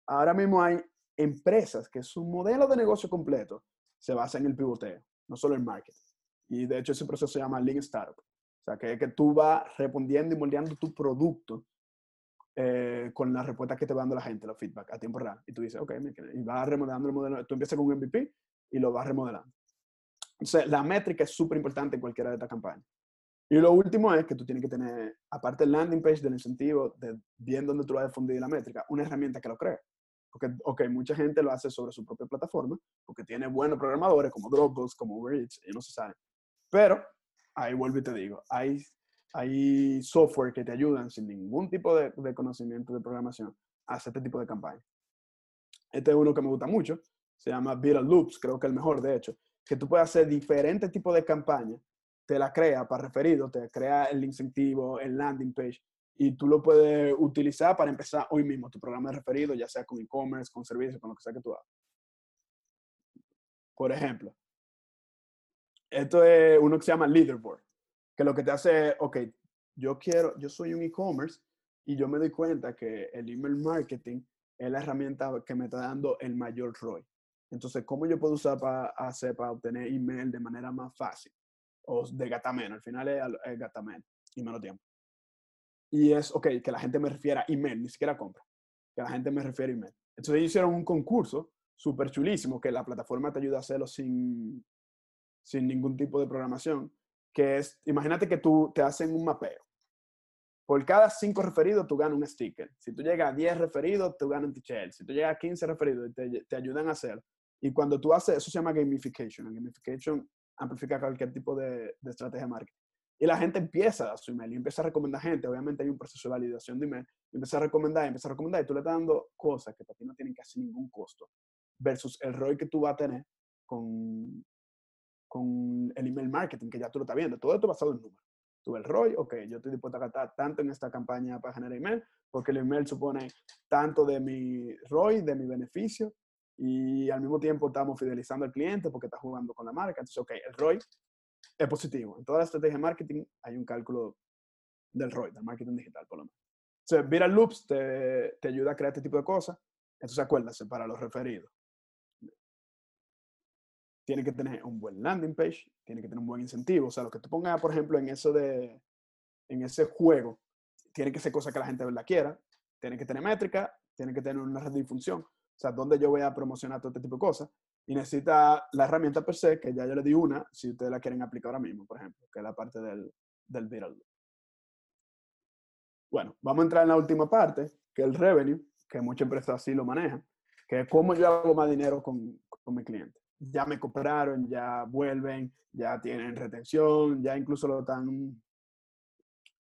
ahora mismo hay empresas que su modelo de negocio completo se basa en el pivoteo, no solo en marketing. Y de hecho ese proceso se llama Lean Startup. O sea, que, que tú vas respondiendo y moldeando tu producto eh, con la respuesta que te va dando la gente, los feedback a tiempo real. Y tú dices, ok, y vas remodelando el modelo. Tú empiezas con un MVP y lo vas remodelando. Entonces, la métrica es súper importante en cualquiera de estas campañas. Y lo último es que tú tienes que tener, aparte del landing page, del incentivo, de bien dónde tú vas a difundir la métrica, una herramienta que lo cree. Porque, ok, mucha gente lo hace sobre su propia plataforma, porque tiene buenos programadores como Dropbox, como Uber Eats, y no se sabe. Pero, ahí vuelvo y te digo, hay, hay software que te ayudan sin ningún tipo de, de conocimiento de programación a hacer este tipo de campaña. Este es uno que me gusta mucho, se llama Viral Loops, creo que el mejor, de hecho, que tú puedes hacer diferentes tipos de campañas te la crea para referido, te crea el incentivo, el landing page, y tú lo puedes utilizar para empezar hoy mismo tu programa de referido, ya sea con e-commerce, con servicios, con lo que sea que tú hagas. Por ejemplo, esto es uno que se llama Leaderboard, que lo que te hace es, ok, yo quiero, yo soy un e-commerce y yo me doy cuenta que el email marketing es la herramienta que me está dando el mayor ROI. Entonces, ¿cómo yo puedo usar para hacer para obtener email de manera más fácil? o de gatameno, al final es, es gatameno y menos tiempo. Y es, ok, que la gente me refiera email, ni siquiera compra, que la gente me refiera email. Entonces ellos hicieron un concurso súper chulísimo que la plataforma te ayuda a hacerlo sin, sin ningún tipo de programación, que es, imagínate que tú te hacen un mapeo. Por cada cinco referidos, tú ganas un sticker. Si tú llegas a 10 referidos, tú ganas un t-shirt. Si tú llegas a 15 referidos, te, te ayudan a hacerlo. Y cuando tú haces, eso se llama gamification. gamification amplificar cualquier tipo de, de estrategia de marketing. Y la gente empieza a su email y empieza a recomendar gente. Obviamente hay un proceso de validación de email. Y empieza a recomendar, y empieza a recomendar. Y tú le estás dando cosas que para ti no tienen casi ningún costo. Versus el ROI que tú vas a tener con, con el email marketing, que ya tú lo estás viendo. Todo esto basado en números. Tú el ROI, ok, yo estoy dispuesto a gastar tanto en esta campaña para generar email, porque el email supone tanto de mi ROI, de mi beneficio, y al mismo tiempo estamos fidelizando al cliente porque está jugando con la marca. Entonces, ok, el ROI es positivo. En toda la estrategia de marketing hay un cálculo del ROI, del marketing digital, por lo menos. Entonces, Viral Loops te, te ayuda a crear este tipo de cosas. Entonces, acuérdase, para los referidos, tiene que tener un buen landing page, tiene que tener un buen incentivo. O sea, lo que tú pongas, por ejemplo, en eso de, en ese juego, tiene que ser cosa que la gente la quiera, tiene que tener métrica, tiene que tener una red de difusión. O sea, dónde yo voy a promocionar todo este tipo de cosas. Y necesita la herramienta per se, que ya yo le di una, si ustedes la quieren aplicar ahora mismo, por ejemplo, que es la parte del, del viral. Bueno, vamos a entrar en la última parte, que es el revenue, que muchas empresas así lo manejan, que es cómo yo hago más dinero con, con mi cliente. Ya me compraron, ya vuelven, ya tienen retención, ya incluso lo están,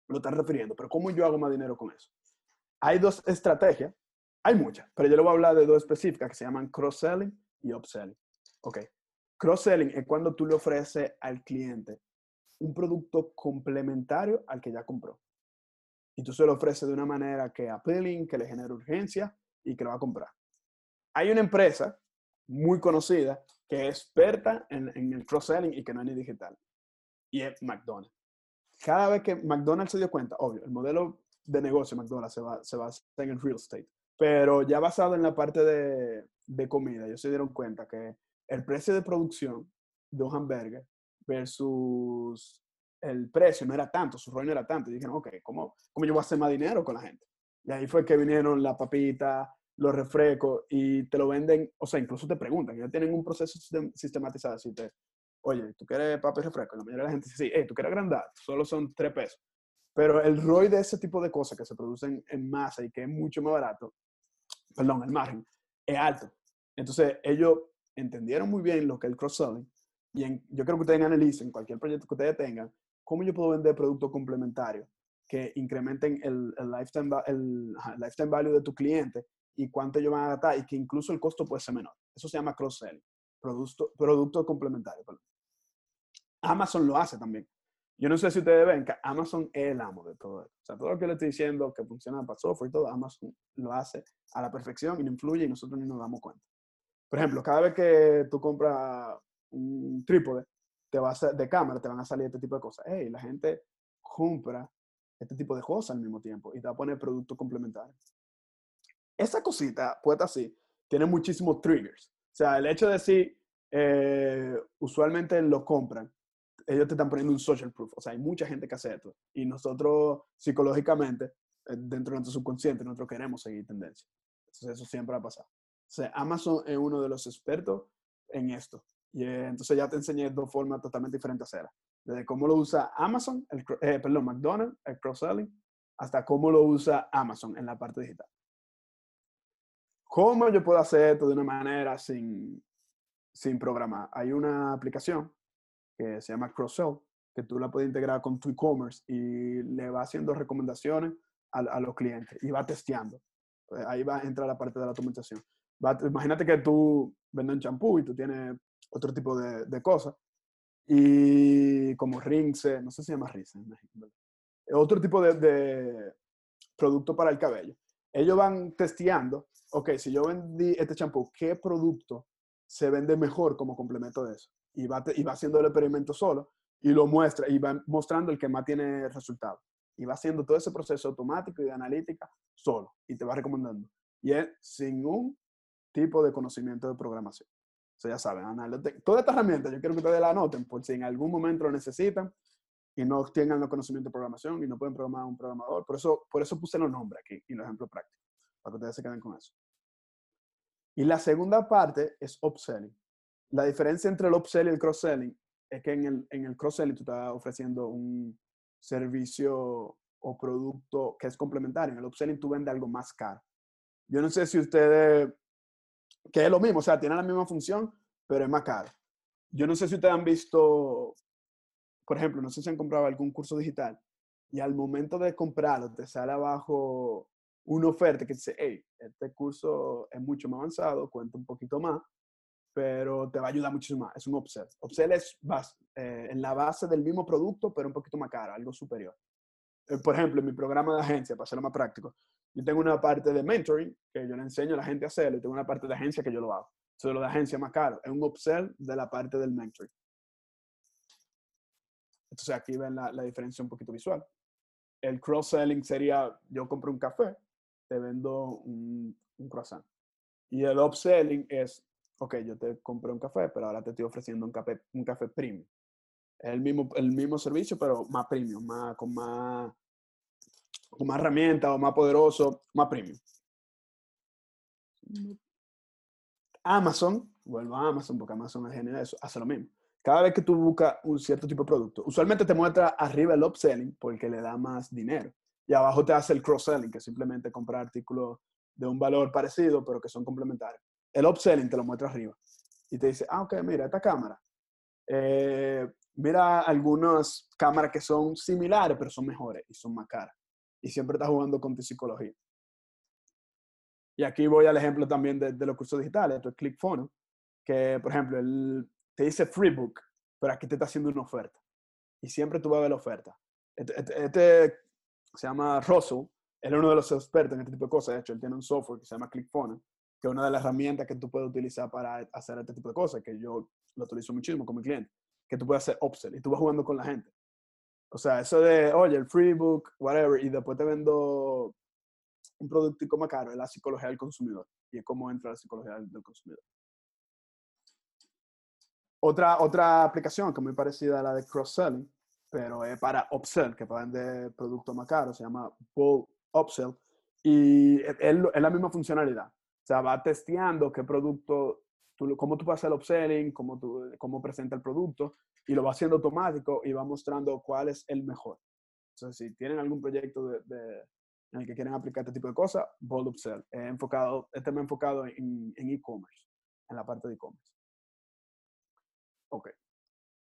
lo están refiriendo, pero ¿cómo yo hago más dinero con eso? Hay dos estrategias hay muchas, pero yo le voy a hablar de dos específicas que se llaman cross-selling y upselling. Ok. Cross-selling es cuando tú le ofreces al cliente un producto complementario al que ya compró. Y tú se lo ofreces de una manera que appealing, que le genere urgencia y que lo va a comprar. Hay una empresa muy conocida que es experta en, el cross-selling y que no es ni digital. Y es McDonald's. Cada vez que McDonald's se dio cuenta, obvio, el modelo de negocio de McDonald's se, va, se basa en el real estate, pero ya basado en la parte de, de comida, ellos se dieron cuenta que el precio de producción de un hamburger versus el precio no era tanto, su rol no era tanto. Y dijeron, ok, ¿cómo, ¿cómo yo voy a hacer más dinero con la gente? Y ahí fue que vinieron la papita, los refrescos y te lo venden, o sea, incluso te preguntan, ya tienen un proceso sistematizado. Así te, oye, ¿tú quieres papi y refresco? la mayoría de la gente dice, sí, hey, ¿tú quieres agrandar? Solo son tres pesos. Pero el ROI de ese tipo de cosas que se producen en masa y que es mucho más barato, perdón, el margen, es alto. Entonces, ellos entendieron muy bien lo que es el cross-selling y yo creo que ustedes analicen cualquier proyecto que ustedes tengan, cómo yo puedo vender productos complementarios que incrementen el, el, lifetime, el, lifetime value de tu cliente y cuánto ellos van a gastar y que incluso el costo puede ser menor. Eso se llama cross-selling, producto, producto complementario. Amazon lo hace también. Yo no sé si ustedes ven que Amazon es el amo de todo esto. O sea, todo lo que le estoy diciendo que funciona para software y todo, Amazon lo hace a la perfección y no influye y nosotros ni nos damos cuenta. Por ejemplo, cada vez que tú compras un trípode te va a, de cámara, te van a salir este tipo de cosas. Hey, la gente compra este tipo de cosas al mismo tiempo y te va a poner productos complementarios. Esa cosita, puesta así, tiene muchísimos triggers. O sea, el hecho de decir, eh, usualmente lo compran, ellos te están poniendo un social proof. O sea, hay mucha gente que hace esto. Y nosotros, psicológicamente, eh, dentro de nuestro subconsciente, nosotros queremos seguir tendencia. Entonces, eso siempre va a pasar. O sea, Amazon es uno de los expertos en esto. Y eh, entonces ya te enseñé dos formas totalmente diferentes de hacerla. Desde cómo lo usa Amazon, el, eh, perdón, McDonald's, el cross-selling, hasta cómo lo usa Amazon en la parte digital. ¿Cómo yo puedo hacer esto de una manera sin, sin programar? Hay una aplicación que se llama CrossSell, que tú la puedes integrar con tu e-commerce y le va haciendo recomendaciones a, los clientes y va testeando. Ahí va a entrar la parte de la automatización. Va, imagínate que tú vendes un champú y tú tienes otro tipo de, de cosas. Y como Rinse, no sé si se llama Rinse otro tipo de, de, producto para el cabello. Ellos van testeando, ok, si yo vendí este champú, ¿qué producto se vende mejor como complemento de eso? Y va, y va haciendo el experimento solo y lo muestra y va mostrando el que más tiene resultado. Y va haciendo todo ese proceso automático y de analítica solo y te va recomendando. Y es sin un tipo de conocimiento de programación ya saben, toda esta herramienta yo quiero que ustedes la anoten por si en algún momento lo necesitan y no tengan los conocimientos de programación y no pueden programar un programador. Por eso, por eso puse los nombres aquí y los ejemplos prácticos, para que ustedes se queden con eso. Y la segunda parte es upselling. La diferencia entre el upselling y el cross-selling es que en el, en el cross-selling tú estás ofreciendo un servicio o producto que es complementario. En el upselling tú vendes algo más caro. Yo no sé si ustedes que es lo mismo, o sea, tiene la misma función, pero es más caro. Yo no sé si ustedes han visto, por ejemplo, no sé si han comprado algún curso digital y al momento de comprarlo te sale abajo una oferta que dice, hey, este curso es mucho más avanzado, cuenta un poquito más, pero te va a ayudar muchísimo más. Es un upsell. Upsell es eh, en la base del mismo producto, pero un poquito más caro, algo superior. Eh, por ejemplo, en mi programa de agencia, para hacerlo más práctico, yo tengo una parte de mentoring que yo le enseño a la gente a hacerlo y tengo una parte de agencia que yo lo hago. Entonces, lo de agencia más caro. Es un upsell de la parte del mentoring. Entonces, aquí ven la, la diferencia un poquito visual. El cross-selling sería, yo compro un café, te vendo un, un croissant. Y el upselling es, ok, yo te compré un café, pero ahora te estoy ofreciendo un café, un café premium. El mismo, el mismo servicio, pero más premium, más, con más con más herramientas o más poderoso, más premium. Amazon, vuelvo a Amazon porque Amazon es genera eso, hace lo mismo. Cada vez que tú buscas un cierto tipo de producto, usualmente te muestra arriba el upselling porque le da más dinero. Y abajo te hace el cross-selling, que es simplemente comprar artículos de un valor parecido, pero que son complementarios. El upselling te lo muestra arriba. Y te dice, ah, ok, mira, esta cámara. Eh, mira algunas cámaras que son similares, pero son mejores y son más caras y siempre estás jugando con tu psicología. Y aquí voy al ejemplo también de, los cursos digitales, esto es que por ejemplo, él te dice Freebook, pero aquí te está haciendo una oferta. Y siempre tú vas a ver la oferta. Este, este, este se llama Russell, él es uno de los expertos en este tipo de cosas, de hecho, él tiene un software que se llama ClickFunnels, que es una de las herramientas que tú puedes utilizar para hacer este tipo de cosas, que yo lo utilizo muchísimo con mi cliente, que tú puedes hacer upsell y tú vas jugando con la gente. O sea, eso de, oye, el free book, whatever, y después te vendo un producto más caro, es la psicología del consumidor y es cómo entra la psicología del consumidor. Otra, otra aplicación que es muy parecida a la de cross-selling, pero es para upsell, que para vender productos más caros, se llama Bull Upsell, y es, es, la misma funcionalidad. Sea, va testeando qué producto, tú, cómo tú hacer el upselling, cómo, tú, cómo presenta el producto, y lo va haciendo automático y va mostrando cuál es el mejor. Entonces, si tienen algún proyecto de, en el que quieren aplicar este tipo de cosas, Bold Upsell. He enfocado, este me enfocado en e-commerce, en, la parte de e-commerce. Ok.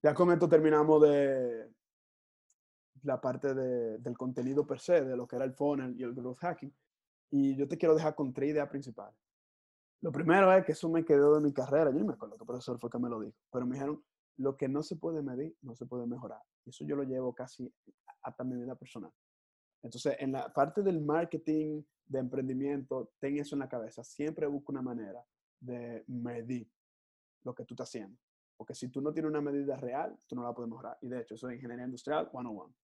Ya con esto terminamos de la parte de, del contenido per se, de lo que era el funnel y el growth hacking. Y yo te quiero dejar con tres ideas principales. Lo primero es que eso me quedó de mi carrera. Yo no me acuerdo qué profesor fue que me lo dijo, pero me dijeron, lo que no se puede medir, no se puede mejorar. Y eso yo lo llevo casi hasta mi vida personal. Entonces, en la parte del marketing, de emprendimiento, ten eso en la cabeza. Siempre busca una manera de medir lo que tú estás haciendo. Porque si tú no tienes una medida real, tú no la puedes mejorar. Y de hecho, eso es ingeniería industrial 101.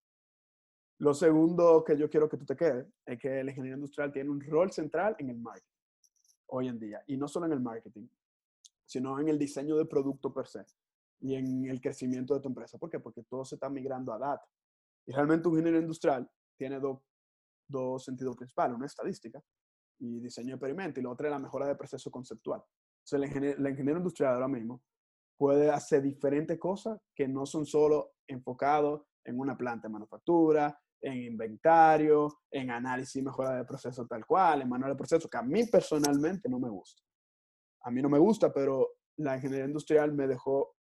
Lo segundo que yo quiero que tú te quedes es que la ingeniería industrial tiene un rol central en el marketing hoy en día. Y no solo en el marketing, sino en el diseño de producto per se y en el crecimiento de tu empresa. ¿Por qué? Porque todo se está migrando a data. Y realmente un ingeniero industrial tiene dos sentidos principales, una estadística y diseño de experimento, y la otra es la mejora de proceso conceptual. Entonces, el ingeniero, industrial ahora mismo puede hacer diferentes cosas que no son solo enfocados en una planta de manufactura, en inventario, en análisis y mejora de proceso tal cual, en manual de proceso, que a mí personalmente no me gusta. A mí no me gusta, pero la ingeniería industrial me dejó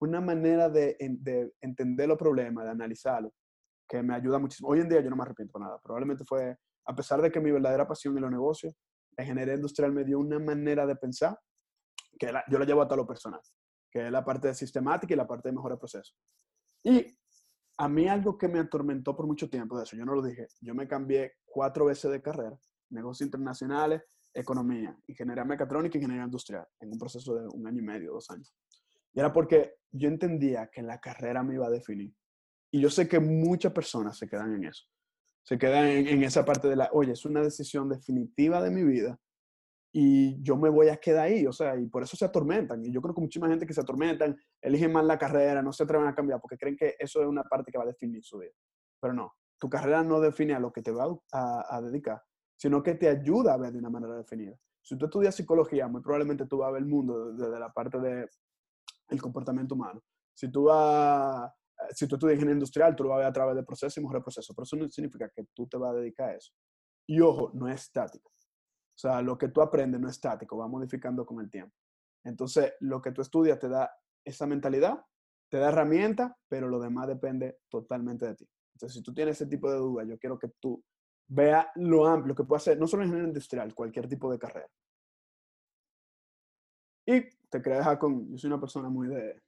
una manera de, de entender los problemas, de analizarlos, que me ayuda muchísimo. Hoy en día yo no me arrepiento nada. Probablemente fue, a pesar de que mi verdadera pasión en los negocios, la ingeniería industrial me dio una manera de pensar que yo la llevo hasta lo personal, que es la parte de sistemática y la parte de mejora de proceso. Y a mí algo que me atormentó por mucho tiempo, de eso yo no lo dije, yo me cambié cuatro veces de carrera, negocios internacionales, economía, ingeniería mecatrónica y ingeniería industrial, en un proceso de un año y medio, dos años. Y era porque yo entendía que la carrera me iba a definir. Y yo sé que muchas personas se quedan en eso. Se quedan en, esa parte de la, oye, es una decisión definitiva de mi vida y yo me voy a quedar ahí, o sea, y por eso se atormentan. Y yo creo que muchísima gente que se atormentan, eligen mal la carrera, no se atreven a cambiar porque creen que eso es una parte que va a definir su vida. Pero no, tu carrera no define a lo que te va a, dedicar, sino que te ayuda a ver de una manera definida. Si tú estudias psicología, muy probablemente tú vas a ver el mundo desde la parte del el comportamiento humano. Si tú vas si tú estudias ingeniería industrial, tú lo vas a ver a través del proceso y mejor proceso, pero eso no significa que tú te vas a dedicar a eso. Y ojo, no es estático. O sea, lo que tú aprendes no es estático, va modificando con el tiempo. Entonces, lo que tú estudias te da esa mentalidad, te da herramientas, pero lo demás depende totalmente de ti. Entonces, si tú tienes ese tipo de dudas, yo quiero que tú veas lo amplio que puede hacer, no solo ingeniería industrial, cualquier tipo de carrera. Y te quería dejar con, yo soy una persona muy de, de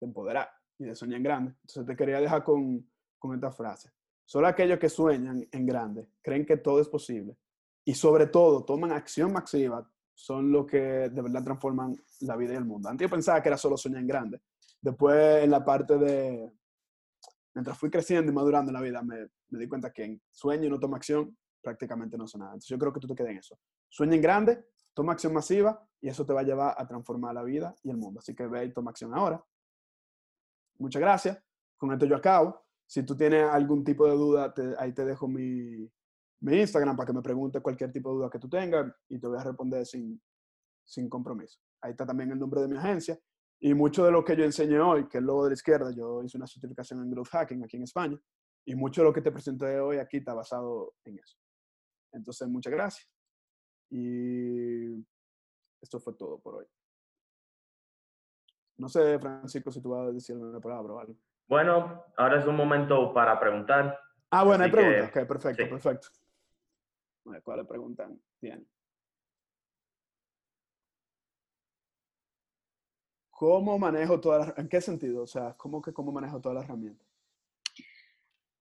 empoderar y de soñar en grande. Entonces te quería dejar con, con esta frase. Solo aquellos que sueñan en grande creen que todo es posible y sobre todo toman acción masiva son los que de verdad transforman la vida y el mundo. Antes yo pensaba que era solo soñar en grande. Después en la parte de, mientras fui creciendo y madurando en la vida, me, di cuenta que en sueño y no toma acción prácticamente no son nada. Entonces yo creo que tú te quedes en eso. Sueña en grande, toma acción masiva y eso te va a llevar a transformar la vida y el mundo. Así que ve y toma acción ahora. Muchas gracias. Con esto yo acabo. Si tú tienes algún tipo de duda, ahí te dejo mi, mi, Instagram para que me preguntes cualquier tipo de duda que tú tengas y te voy a responder sin, sin compromiso. Ahí está también el nombre de mi agencia. Y mucho de lo que yo enseñé hoy, que es el logo de la izquierda, yo hice una certificación en Growth Hacking aquí en España. Y mucho de lo que te presenté hoy aquí está basado en eso. Entonces, muchas gracias. Y esto fue todo por hoy. No sé, Francisco, si tú vas a decir una palabra o algo. Bueno, ahora es un momento para preguntar. Ah, bueno, hay preguntas. ok, perfecto, perfecto. ¿Cuáles preguntan? Bien. ¿Cómo manejo todas las... ¿En qué sentido? O sea, ¿cómo que cómo manejo todas las herramientas?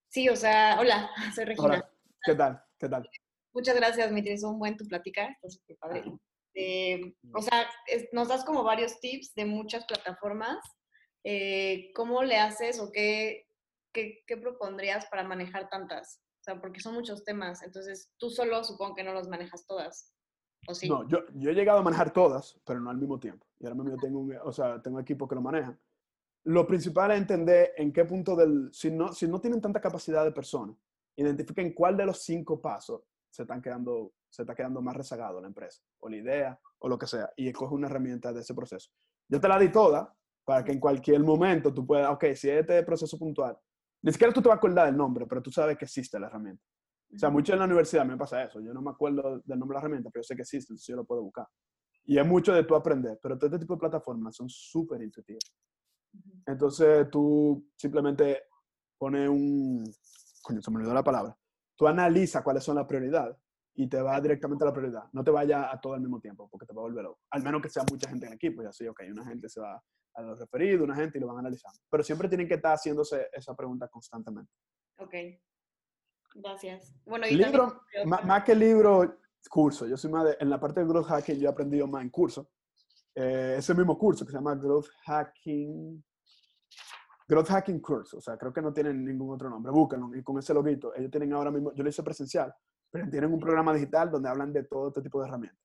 Sí, o sea, hola, soy Regina. Hola. ¿Qué tal? ¿Qué tal? Muchas gracias, Mitri. Es un buen tu plática. Está súper padre. Eh, o sea, nos das como varios tips de muchas plataformas. Eh, ¿Cómo le haces o qué, qué, qué propondrías para manejar tantas? Sea, porque son muchos temas, entonces tú solo supongo que no los manejas todas. ¿O sí? No, yo, yo he llegado a manejar todas, pero no al mismo tiempo. Y ahora mismo yo tengo un, o sea, tengo equipos que lo manejan. Lo principal es entender en qué punto del, si no, si no tienen tanta capacidad de personas, identifiquen cuál de los cinco pasos se están quedando, se está quedando más rezagado la empresa, o la idea, o lo que sea, y escoge una herramienta de ese proceso. Yo te la di toda para que en cualquier momento tú puedas, ok, si este proceso puntual, ni siquiera tú te vas a acordar del nombre, pero tú sabes que existe la herramienta. O sea, mucho en la universidad me pasa eso. Yo no me acuerdo del nombre de la herramienta, pero yo sé que existe, entonces yo lo puedo buscar. Y es mucho de tú aprender, pero todo este tipo de plataformas son súper intuitivas. Entonces tú simplemente pones un, coño, se me olvidó la palabra, tú analizas cuáles son las prioridades y te va directamente a la prioridad. No te vaya a todo al mismo tiempo porque te va a volver loco. Al menos que sea mucha gente en el equipo. Ya sé, ok, una gente se va a los referidos, una gente y lo van analizando. Pero siempre tienen que estar haciéndose esa pregunta constantemente. Ok. Gracias. Bueno, y libro, también, más, más que libro, curso. Yo soy más de, en la parte de growth hacking, yo he aprendido más en curso. Eh, ese mismo curso que se llama Growth Hacking, Growth Hacking Course, o sea, creo que no tienen ningún otro nombre, búsquenlo y con ese loguito, ellos tienen ahora mismo, yo lo hice presencial, pero tienen un programa digital donde hablan de todo este tipo de herramientas.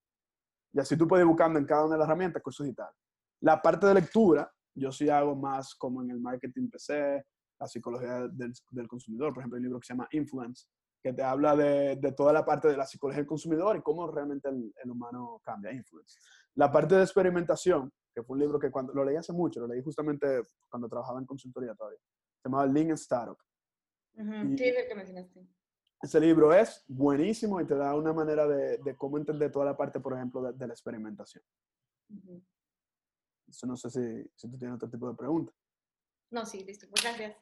Y así tú puedes ir buscando en cada una de las herramientas cursos digitales. La parte de lectura, yo sí hago más como en el marketing PC, la psicología del, del consumidor, por ejemplo, hay un libro que se llama Influence, que te habla de, de, toda la parte de la psicología del consumidor y cómo realmente el, el, humano cambia, influence. La parte de experimentación, que fue un libro que cuando lo leí hace mucho, lo leí justamente cuando trabajaba en consultoría todavía, se llamaba Lean Startup. Uh -huh. Sí, es el que mencionaste. Ese libro es buenísimo y te da una manera de, de cómo entender toda la parte, por ejemplo, de, de la experimentación. Uh -huh. Eso no sé si, si tú tienes otro tipo de pregunta. No, sí, listo. Pues gracias.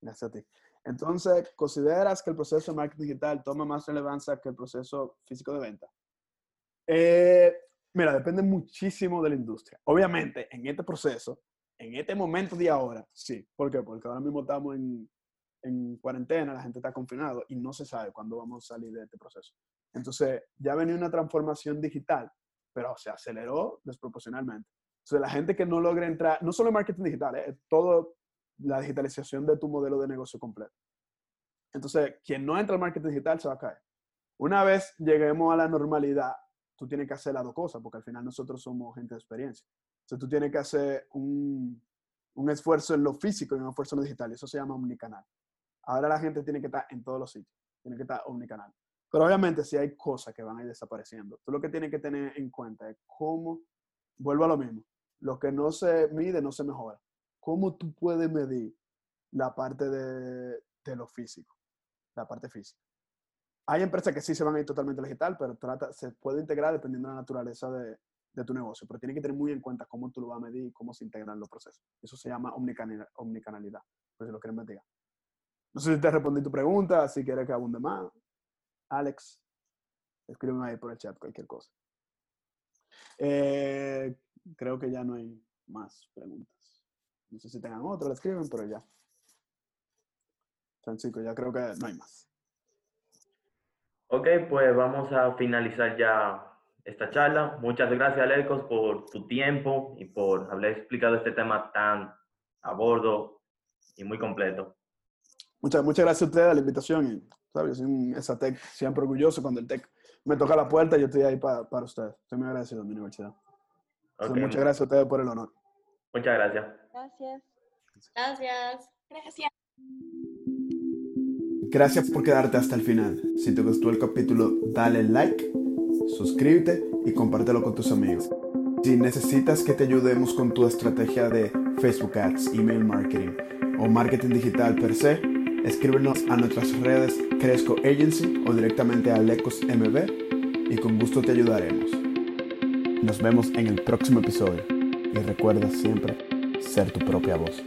Gracias a ti. Entonces, ¿consideras que el proceso de marketing digital toma más relevancia que el proceso físico de venta? Eh, mira, depende muchísimo de la industria. Obviamente, en este proceso, en este momento de ahora, sí. ¿Por qué? Porque ahora mismo estamos en, en cuarentena, la gente está confinado y no se sabe cuándo vamos a salir de este proceso. Entonces, ya venía una transformación digital, pero se aceleró desproporcionalmente. Entonces, la gente que no logra entrar, no solo en marketing digital, eh, todo la digitalización de tu modelo de negocio completo. Entonces, quien no entra al marketing digital se va a caer. Una vez lleguemos a la normalidad, tú tienes que hacer las dos cosas, porque al final nosotros somos gente de experiencia. Entonces, tú tienes que hacer un, un esfuerzo en lo físico y un esfuerzo en lo digital. Eso se llama omnicanal. Ahora la gente tiene que estar en todos los sitios. Tiene que estar omnicanal. Pero obviamente, si hay cosas que van a ir desapareciendo, tú lo que tienes que tener en cuenta es cómo, vuelvo a lo mismo, lo que no se mide no se mejora. ¿Cómo tú puedes medir la parte de, de, lo físico? La parte física. Hay empresas que sí se van a ir totalmente digital, pero trata, se puede integrar dependiendo de la naturaleza de, de, tu negocio. Pero tiene que tener muy en cuenta cómo tú lo vas a medir y cómo se integran los procesos. Eso se llama omnicanalidad, omnicanalidad por si lo quieren investigar. No sé si te respondí tu pregunta, si quieres que abunde más. Alex, escríbeme ahí por el chat cualquier cosa. Eh, creo que ya no hay más preguntas. No sé si tengan otro, lo escriben, pero ya. Francisco, ya creo que no hay más. Ok, pues vamos a finalizar ya esta charla. Muchas gracias, Alecos, por tu tiempo y por haber explicado este tema tan a bordo y muy completo. Muchas, muchas gracias a ustedes a la invitación. Y, ¿sabes? Soy un ESATEC siempre orgulloso. Cuando el TEC me toca la puerta, yo estoy ahí para, para ustedes. Estoy muy agradecido a mi universidad. Okay. muchas gracias a ustedes por el honor. Muchas gracias. Gracias. Gracias. Gracias. Gracias por quedarte hasta el final. Si te gustó el capítulo, dale like, suscríbete y compártelo con tus amigos. Si necesitas que te ayudemos con tu estrategia de Facebook Ads, email marketing o marketing digital per se, escríbenos a nuestras redes Cresco Agency o directamente a Lecos MB y con gusto te ayudaremos. Nos vemos en el próximo episodio y recuerda siempre ser tu propia voz.